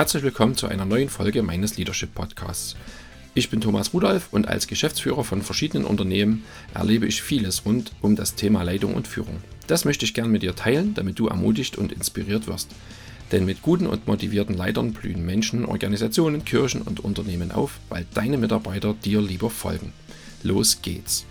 Herzlich willkommen zu einer neuen Folge meines Leadership Podcasts. Ich bin Thomas Rudolph und als Geschäftsführer von verschiedenen Unternehmen erlebe ich vieles rund um das Thema Leitung und Führung. Das möchte ich gern mit dir teilen, damit du ermutigt und inspiriert wirst. Denn mit guten und motivierten Leitern blühen Menschen, Organisationen, Kirchen und Unternehmen auf, weil deine Mitarbeiter dir lieber folgen. Los geht's!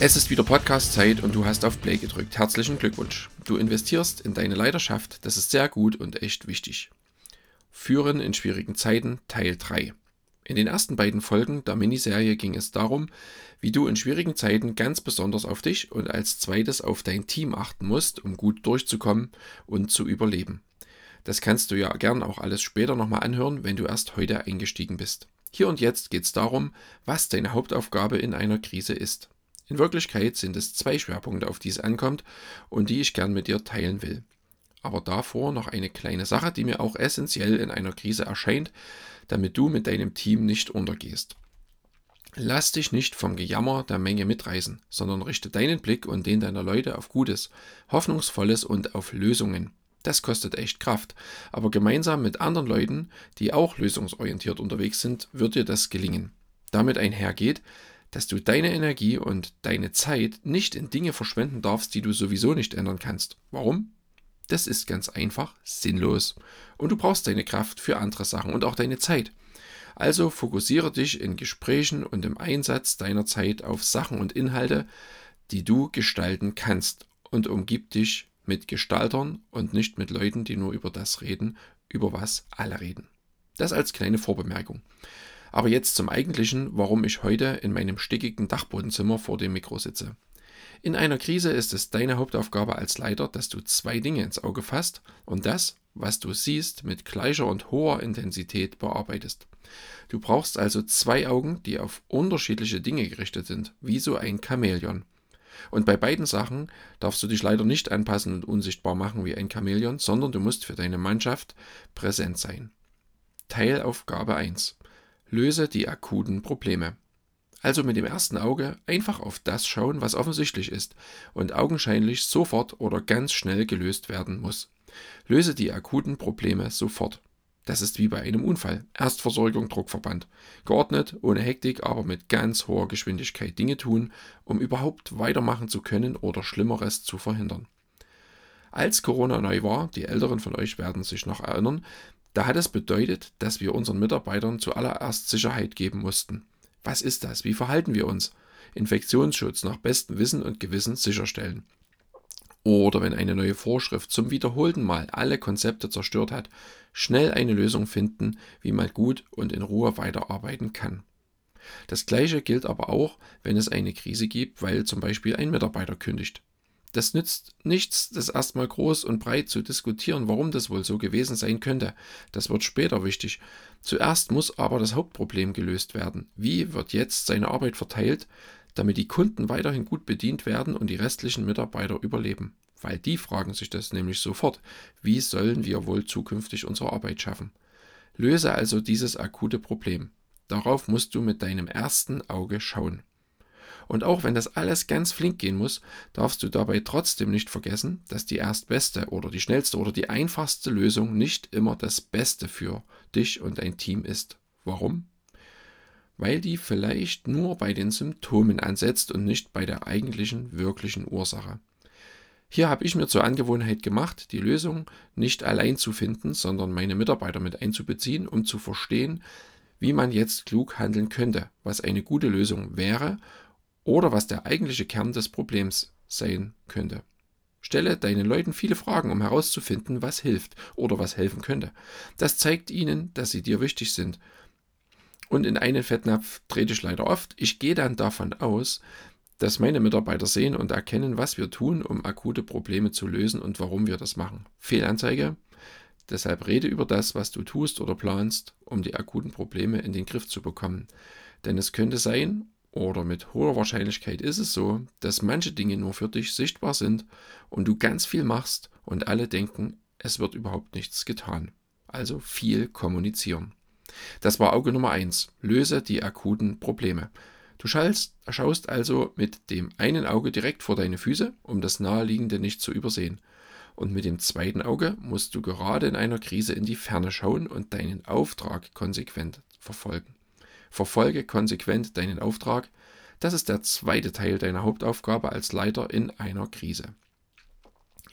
Es ist wieder Podcast-Zeit und du hast auf Play gedrückt. Herzlichen Glückwunsch. Du investierst in deine Leidenschaft, das ist sehr gut und echt wichtig. Führen in schwierigen Zeiten Teil 3. In den ersten beiden Folgen der Miniserie ging es darum, wie du in schwierigen Zeiten ganz besonders auf dich und als zweites auf dein Team achten musst, um gut durchzukommen und zu überleben. Das kannst du ja gern auch alles später nochmal anhören, wenn du erst heute eingestiegen bist. Hier und jetzt geht es darum, was deine Hauptaufgabe in einer Krise ist. In Wirklichkeit sind es zwei Schwerpunkte, auf die es ankommt und die ich gern mit dir teilen will. Aber davor noch eine kleine Sache, die mir auch essentiell in einer Krise erscheint, damit du mit deinem Team nicht untergehst. Lass dich nicht vom Gejammer der Menge mitreißen, sondern richte deinen Blick und den deiner Leute auf Gutes, Hoffnungsvolles und auf Lösungen. Das kostet echt Kraft, aber gemeinsam mit anderen Leuten, die auch lösungsorientiert unterwegs sind, wird dir das gelingen. Damit einhergeht, dass du deine Energie und deine Zeit nicht in Dinge verschwenden darfst, die du sowieso nicht ändern kannst. Warum? Das ist ganz einfach sinnlos. Und du brauchst deine Kraft für andere Sachen und auch deine Zeit. Also fokussiere dich in Gesprächen und im Einsatz deiner Zeit auf Sachen und Inhalte, die du gestalten kannst und umgib dich mit Gestaltern und nicht mit Leuten, die nur über das reden, über was alle reden. Das als kleine Vorbemerkung. Aber jetzt zum eigentlichen, warum ich heute in meinem stickigen Dachbodenzimmer vor dem Mikro sitze. In einer Krise ist es deine Hauptaufgabe als Leiter, dass du zwei Dinge ins Auge fasst und das, was du siehst, mit gleicher und hoher Intensität bearbeitest. Du brauchst also zwei Augen, die auf unterschiedliche Dinge gerichtet sind, wie so ein Chamäleon. Und bei beiden Sachen darfst du dich leider nicht anpassen und unsichtbar machen wie ein Chamäleon, sondern du musst für deine Mannschaft präsent sein. Teilaufgabe 1. Löse die akuten Probleme. Also mit dem ersten Auge einfach auf das schauen, was offensichtlich ist und augenscheinlich sofort oder ganz schnell gelöst werden muss. Löse die akuten Probleme sofort. Das ist wie bei einem Unfall. Erstversorgung, Druckverband. Geordnet, ohne Hektik, aber mit ganz hoher Geschwindigkeit Dinge tun, um überhaupt weitermachen zu können oder Schlimmeres zu verhindern. Als Corona neu war, die Älteren von euch werden sich noch erinnern, da hat es bedeutet, dass wir unseren Mitarbeitern zuallererst Sicherheit geben mussten. Was ist das? Wie verhalten wir uns? Infektionsschutz nach bestem Wissen und Gewissen sicherstellen. Oder wenn eine neue Vorschrift zum wiederholten Mal alle Konzepte zerstört hat, schnell eine Lösung finden, wie man gut und in Ruhe weiterarbeiten kann. Das gleiche gilt aber auch, wenn es eine Krise gibt, weil zum Beispiel ein Mitarbeiter kündigt. Das nützt nichts, das erstmal groß und breit zu diskutieren, warum das wohl so gewesen sein könnte. Das wird später wichtig. Zuerst muss aber das Hauptproblem gelöst werden. Wie wird jetzt seine Arbeit verteilt, damit die Kunden weiterhin gut bedient werden und die restlichen Mitarbeiter überleben? Weil die fragen sich das nämlich sofort. Wie sollen wir wohl zukünftig unsere Arbeit schaffen? Löse also dieses akute Problem. Darauf musst du mit deinem ersten Auge schauen. Und auch wenn das alles ganz flink gehen muss, darfst du dabei trotzdem nicht vergessen, dass die erstbeste oder die schnellste oder die einfachste Lösung nicht immer das Beste für dich und dein Team ist. Warum? Weil die vielleicht nur bei den Symptomen ansetzt und nicht bei der eigentlichen, wirklichen Ursache. Hier habe ich mir zur Angewohnheit gemacht, die Lösung nicht allein zu finden, sondern meine Mitarbeiter mit einzubeziehen, um zu verstehen, wie man jetzt klug handeln könnte, was eine gute Lösung wäre oder was der eigentliche Kern des Problems sein könnte. Stelle deinen Leuten viele Fragen, um herauszufinden, was hilft oder was helfen könnte. Das zeigt ihnen, dass sie dir wichtig sind. Und in einen Fettnapf trete ich leider oft. Ich gehe dann davon aus, dass meine Mitarbeiter sehen und erkennen, was wir tun, um akute Probleme zu lösen und warum wir das machen. Fehlanzeige. Deshalb rede über das, was du tust oder planst, um die akuten Probleme in den Griff zu bekommen. Denn es könnte sein, oder mit hoher Wahrscheinlichkeit ist es so, dass manche Dinge nur für dich sichtbar sind und du ganz viel machst und alle denken, es wird überhaupt nichts getan. Also viel kommunizieren. Das war Auge Nummer eins. Löse die akuten Probleme. Du schaust also mit dem einen Auge direkt vor deine Füße, um das Naheliegende nicht zu übersehen. Und mit dem zweiten Auge musst du gerade in einer Krise in die Ferne schauen und deinen Auftrag konsequent verfolgen. Verfolge konsequent deinen Auftrag. Das ist der zweite Teil deiner Hauptaufgabe als Leiter in einer Krise.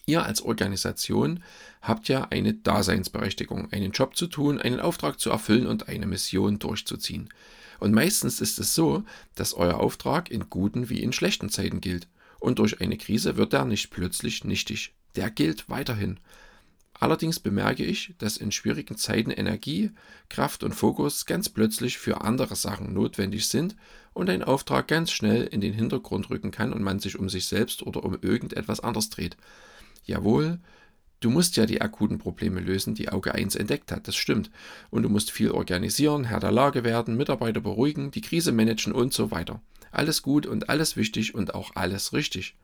Ihr als Organisation habt ja eine Daseinsberechtigung, einen Job zu tun, einen Auftrag zu erfüllen und eine Mission durchzuziehen. Und meistens ist es so, dass euer Auftrag in guten wie in schlechten Zeiten gilt. Und durch eine Krise wird er nicht plötzlich nichtig. Der gilt weiterhin. Allerdings bemerke ich, dass in schwierigen Zeiten Energie, Kraft und Fokus ganz plötzlich für andere Sachen notwendig sind und ein Auftrag ganz schnell in den Hintergrund rücken kann und man sich um sich selbst oder um irgendetwas anderes dreht. Jawohl, du musst ja die akuten Probleme lösen, die Auge 1 entdeckt hat, das stimmt. Und du musst viel organisieren, Herr der Lage werden, Mitarbeiter beruhigen, die Krise managen und so weiter. Alles gut und alles wichtig und auch alles richtig.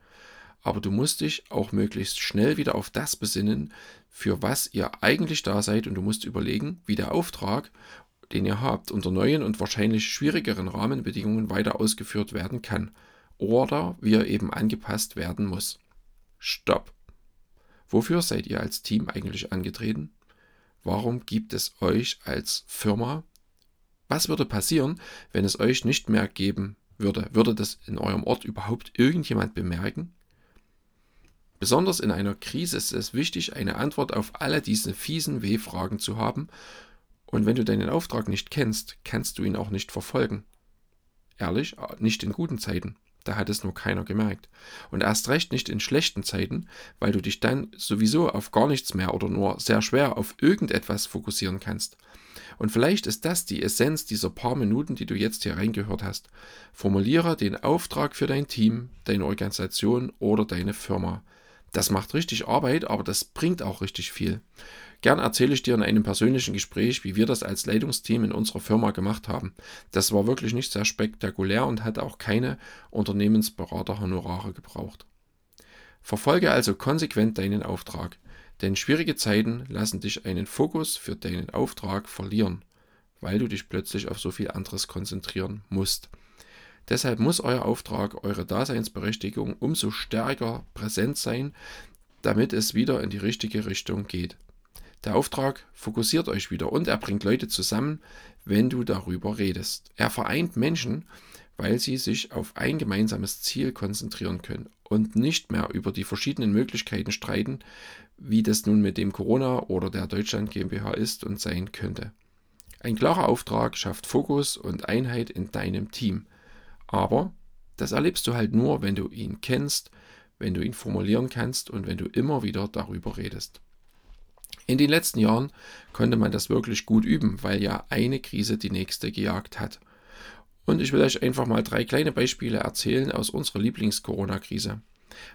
Aber du musst dich auch möglichst schnell wieder auf das besinnen, für was ihr eigentlich da seid und du musst überlegen, wie der Auftrag, den ihr habt, unter neuen und wahrscheinlich schwierigeren Rahmenbedingungen weiter ausgeführt werden kann oder wie er eben angepasst werden muss. Stopp! Wofür seid ihr als Team eigentlich angetreten? Warum gibt es euch als Firma? Was würde passieren, wenn es euch nicht mehr geben würde? Würde das in eurem Ort überhaupt irgendjemand bemerken? Besonders in einer Krise ist es wichtig, eine Antwort auf alle diese fiesen W-Fragen zu haben. Und wenn du deinen Auftrag nicht kennst, kannst du ihn auch nicht verfolgen. Ehrlich, nicht in guten Zeiten. Da hat es nur keiner gemerkt. Und erst recht nicht in schlechten Zeiten, weil du dich dann sowieso auf gar nichts mehr oder nur sehr schwer auf irgendetwas fokussieren kannst. Und vielleicht ist das die Essenz dieser paar Minuten, die du jetzt hier reingehört hast. Formuliere den Auftrag für dein Team, deine Organisation oder deine Firma. Das macht richtig Arbeit, aber das bringt auch richtig viel. Gern erzähle ich dir in einem persönlichen Gespräch, wie wir das als Leitungsteam in unserer Firma gemacht haben. Das war wirklich nicht sehr spektakulär und hat auch keine Unternehmensberater-Honorare gebraucht. Verfolge also konsequent deinen Auftrag, denn schwierige Zeiten lassen dich einen Fokus für deinen Auftrag verlieren, weil du dich plötzlich auf so viel anderes konzentrieren musst. Deshalb muss euer Auftrag, eure Daseinsberechtigung umso stärker präsent sein, damit es wieder in die richtige Richtung geht. Der Auftrag fokussiert euch wieder und er bringt Leute zusammen, wenn du darüber redest. Er vereint Menschen, weil sie sich auf ein gemeinsames Ziel konzentrieren können und nicht mehr über die verschiedenen Möglichkeiten streiten, wie das nun mit dem Corona oder der Deutschland GmbH ist und sein könnte. Ein klarer Auftrag schafft Fokus und Einheit in deinem Team. Aber das erlebst du halt nur, wenn du ihn kennst, wenn du ihn formulieren kannst und wenn du immer wieder darüber redest. In den letzten Jahren konnte man das wirklich gut üben, weil ja eine Krise die nächste gejagt hat. Und ich will euch einfach mal drei kleine Beispiele erzählen aus unserer Lieblings-Corona-Krise.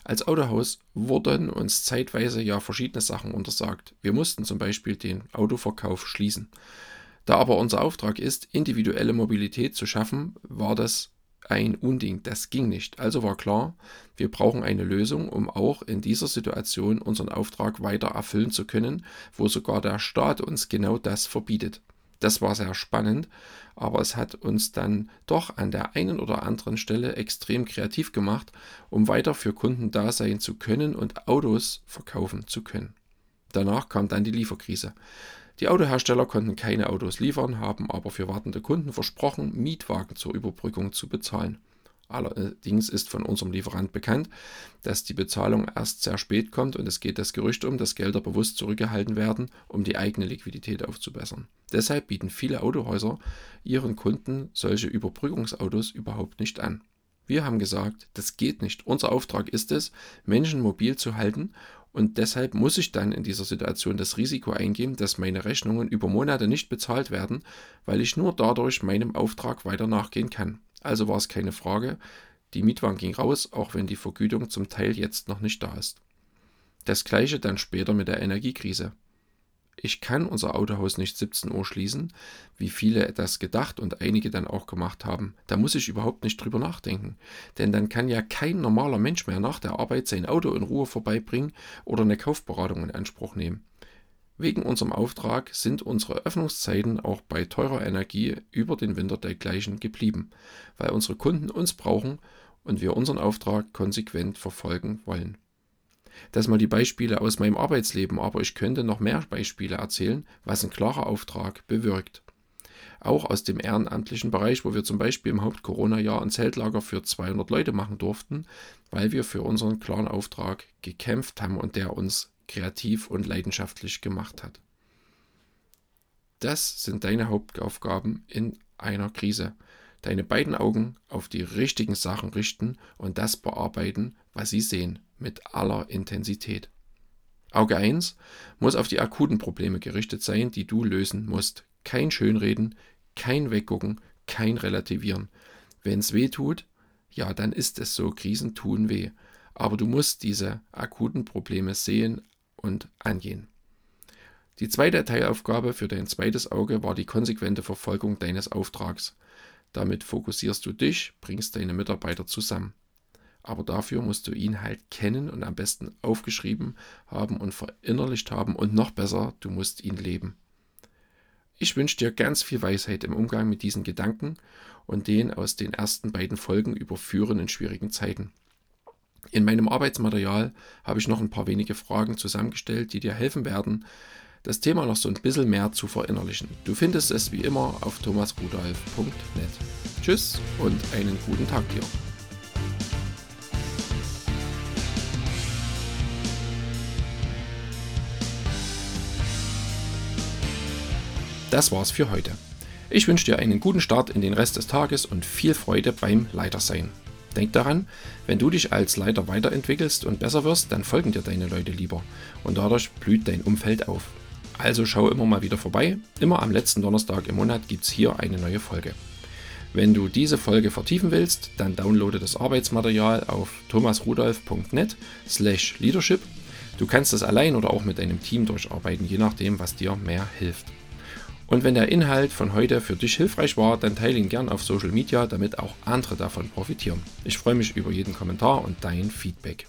Als Autohaus wurden uns zeitweise ja verschiedene Sachen untersagt. Wir mussten zum Beispiel den Autoverkauf schließen. Da aber unser Auftrag ist, individuelle Mobilität zu schaffen, war das ein Unding. Das ging nicht. Also war klar, wir brauchen eine Lösung, um auch in dieser Situation unseren Auftrag weiter erfüllen zu können, wo sogar der Staat uns genau das verbietet. Das war sehr spannend, aber es hat uns dann doch an der einen oder anderen Stelle extrem kreativ gemacht, um weiter für Kunden da sein zu können und Autos verkaufen zu können. Danach kam dann die Lieferkrise. Die Autohersteller konnten keine Autos liefern, haben aber für wartende Kunden versprochen, Mietwagen zur Überbrückung zu bezahlen. Allerdings ist von unserem Lieferant bekannt, dass die Bezahlung erst sehr spät kommt und es geht das Gerücht um, dass Gelder bewusst zurückgehalten werden, um die eigene Liquidität aufzubessern. Deshalb bieten viele Autohäuser ihren Kunden solche Überbrückungsautos überhaupt nicht an. Wir haben gesagt, das geht nicht. Unser Auftrag ist es, Menschen mobil zu halten und deshalb muss ich dann in dieser Situation das Risiko eingehen, dass meine Rechnungen über Monate nicht bezahlt werden, weil ich nur dadurch meinem Auftrag weiter nachgehen kann. Also war es keine Frage, die Mietwagen ging raus, auch wenn die Vergütung zum Teil jetzt noch nicht da ist. Das gleiche dann später mit der Energiekrise. Ich kann unser Autohaus nicht 17 Uhr schließen, wie viele das gedacht und einige dann auch gemacht haben. Da muss ich überhaupt nicht drüber nachdenken. Denn dann kann ja kein normaler Mensch mehr nach der Arbeit sein Auto in Ruhe vorbeibringen oder eine Kaufberatung in Anspruch nehmen. Wegen unserem Auftrag sind unsere Öffnungszeiten auch bei teurer Energie über den Winter dergleichen geblieben, weil unsere Kunden uns brauchen und wir unseren Auftrag konsequent verfolgen wollen. Das mal die Beispiele aus meinem Arbeitsleben, aber ich könnte noch mehr Beispiele erzählen, was ein klarer Auftrag bewirkt. Auch aus dem ehrenamtlichen Bereich, wo wir zum Beispiel im Haupt-Corona-Jahr ein Zeltlager für 200 Leute machen durften, weil wir für unseren klaren Auftrag gekämpft haben und der uns kreativ und leidenschaftlich gemacht hat. Das sind deine Hauptaufgaben in einer Krise. Deine beiden Augen auf die richtigen Sachen richten und das bearbeiten, was sie sehen, mit aller Intensität. Auge 1 muss auf die akuten Probleme gerichtet sein, die du lösen musst. Kein Schönreden, kein Weggucken, kein Relativieren. Wenn es weh tut, ja, dann ist es so. Krisen tun weh. Aber du musst diese akuten Probleme sehen und angehen. Die zweite Teilaufgabe für dein zweites Auge war die konsequente Verfolgung deines Auftrags. Damit fokussierst du dich, bringst deine Mitarbeiter zusammen. Aber dafür musst du ihn halt kennen und am besten aufgeschrieben haben und verinnerlicht haben und noch besser, du musst ihn leben. Ich wünsche dir ganz viel Weisheit im Umgang mit diesen Gedanken und den aus den ersten beiden Folgen überführen in schwierigen Zeiten. In meinem Arbeitsmaterial habe ich noch ein paar wenige Fragen zusammengestellt, die dir helfen werden, das Thema noch so ein bisschen mehr zu verinnerlichen. Du findest es wie immer auf thomasrudolf.net. Tschüss und einen guten Tag dir. Das war's für heute. Ich wünsche dir einen guten Start in den Rest des Tages und viel Freude beim Leitersein. Denk daran, wenn du dich als Leiter weiterentwickelst und besser wirst, dann folgen dir deine Leute lieber und dadurch blüht dein Umfeld auf. Also schau immer mal wieder vorbei. Immer am letzten Donnerstag im Monat gibt es hier eine neue Folge. Wenn du diese Folge vertiefen willst, dann downloade das Arbeitsmaterial auf thomasrudolf.net slash leadership. Du kannst das allein oder auch mit deinem Team durcharbeiten, je nachdem, was dir mehr hilft. Und wenn der Inhalt von heute für dich hilfreich war, dann teile ihn gern auf Social Media, damit auch andere davon profitieren. Ich freue mich über jeden Kommentar und dein Feedback.